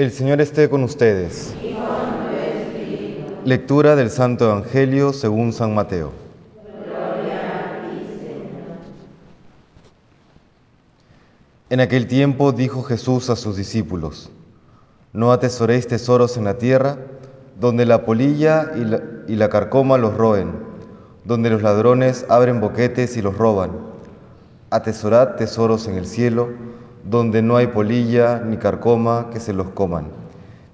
El Señor esté con ustedes. Lectura del Santo Evangelio según San Mateo. En aquel tiempo dijo Jesús a sus discípulos, No atesoréis tesoros en la tierra, donde la polilla y la, y la carcoma los roen, donde los ladrones abren boquetes y los roban. Atesorad tesoros en el cielo, donde no hay polilla ni carcoma que se los coman,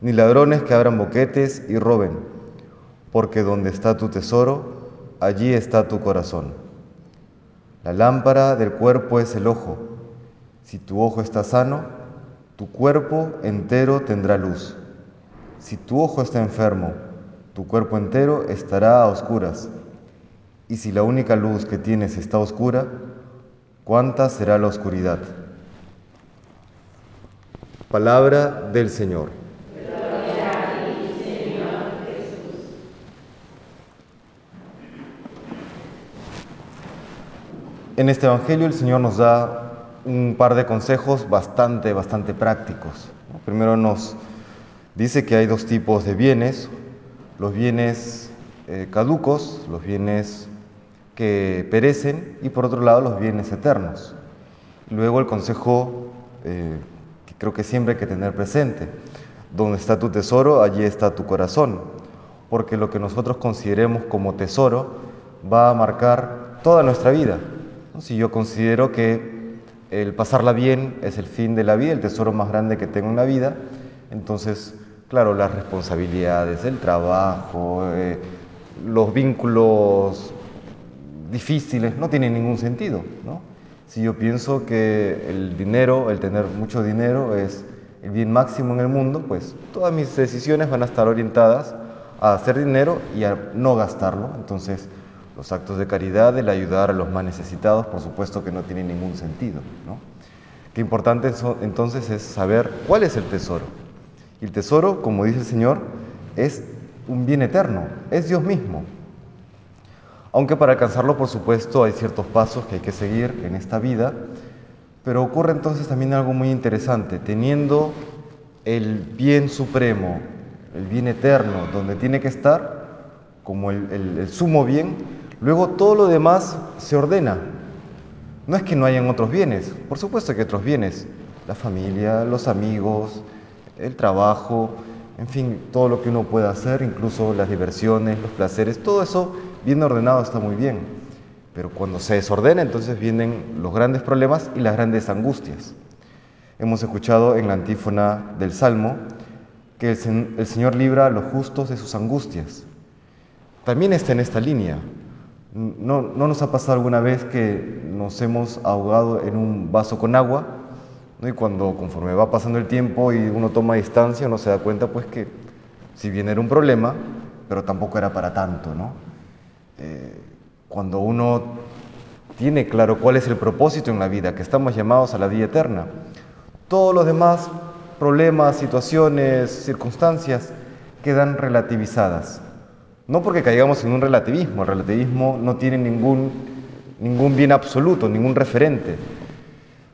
ni ladrones que abran boquetes y roben, porque donde está tu tesoro, allí está tu corazón. La lámpara del cuerpo es el ojo. Si tu ojo está sano, tu cuerpo entero tendrá luz. Si tu ojo está enfermo, tu cuerpo entero estará a oscuras. Y si la única luz que tienes está oscura, ¿cuánta será la oscuridad? Palabra del Señor. En este Evangelio el Señor nos da un par de consejos bastante, bastante prácticos. Primero nos dice que hay dos tipos de bienes, los bienes eh, caducos, los bienes que perecen y por otro lado los bienes eternos. Luego el consejo eh, creo que siempre hay que tener presente, donde está tu tesoro, allí está tu corazón, porque lo que nosotros consideremos como tesoro va a marcar toda nuestra vida. Si yo considero que el pasarla bien es el fin de la vida, el tesoro más grande que tengo en la vida, entonces, claro, las responsabilidades, el trabajo, eh, los vínculos difíciles no tienen ningún sentido. ¿no? Si yo pienso que el dinero, el tener mucho dinero es el bien máximo en el mundo, pues todas mis decisiones van a estar orientadas a hacer dinero y a no gastarlo. Entonces, los actos de caridad, el ayudar a los más necesitados, por supuesto que no tienen ningún sentido. ¿no? Qué importante entonces es saber cuál es el tesoro. Y el tesoro, como dice el Señor, es un bien eterno, es Dios mismo. Aunque para alcanzarlo, por supuesto, hay ciertos pasos que hay que seguir en esta vida, pero ocurre entonces también algo muy interesante. Teniendo el bien supremo, el bien eterno, donde tiene que estar, como el, sumo bien, Luego todo lo demás se ordena. No es que no hayan otros bienes, por supuesto que otros bienes, la familia, los amigos, el trabajo, en fin, todo lo que uno pueda hacer, incluso las diversiones, los placeres, todo eso bien ordenado está muy bien. Pero cuando se desordena, entonces vienen los grandes problemas y las grandes angustias. Hemos escuchado en la antífona del Salmo que el, el Señor libra a los justos de sus angustias. También está en esta línea. ¿No, ¿No, nos ha pasado alguna vez que nos hemos ahogado en un vaso con agua? ¿no? Y cuando conforme va pasando el tiempo y uno toma distancia, uno se da cuenta pues que si bien era un problema, pero tampoco era para tanto. ¿no? Cuando uno tiene claro cuál es el propósito en la vida, que estamos llamados a la vida eterna, todos los demás problemas, situaciones, circunstancias quedan relativizadas. No porque caigamos en un relativismo, el relativismo no tiene ningún, ningún bien absoluto, ningún referente,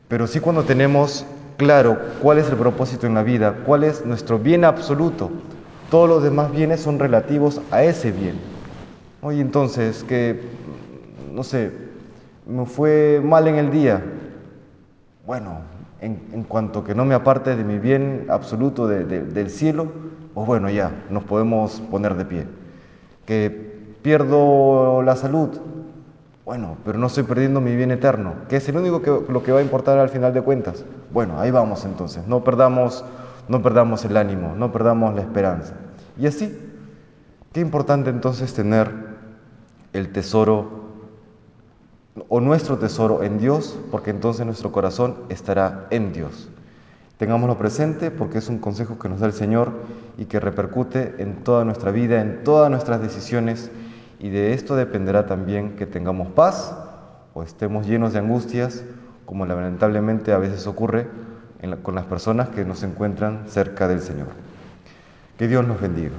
pero sí cuando tenemos claro cuál es el propósito en la vida, cuál es nuestro bien absoluto, todos los demás bienes son relativos a ese bien. Oye, entonces, que, no sé, me fue mal en el día, bueno, en, cuanto que no me aparte de mi bien absoluto de, del cielo, pues bueno, ya, nos podemos poner de pie que pierdo la salud. Bueno, pero no estoy perdiendo mi bien eterno, que es el único que lo que va a importar al final de cuentas. Bueno, ahí vamos entonces. No perdamos, no perdamos el ánimo, no perdamos la esperanza. Y así, qué importante entonces tener el tesoro o nuestro tesoro en Dios, porque entonces nuestro corazón estará en Dios. Tengámoslo presente porque es un consejo que nos da el Señor y que repercute en toda nuestra vida, en todas nuestras decisiones y de esto dependerá también que tengamos paz o estemos llenos de angustias, como lamentablemente a veces ocurre con las personas que nos encuentran cerca del Señor. Que Dios nos bendiga.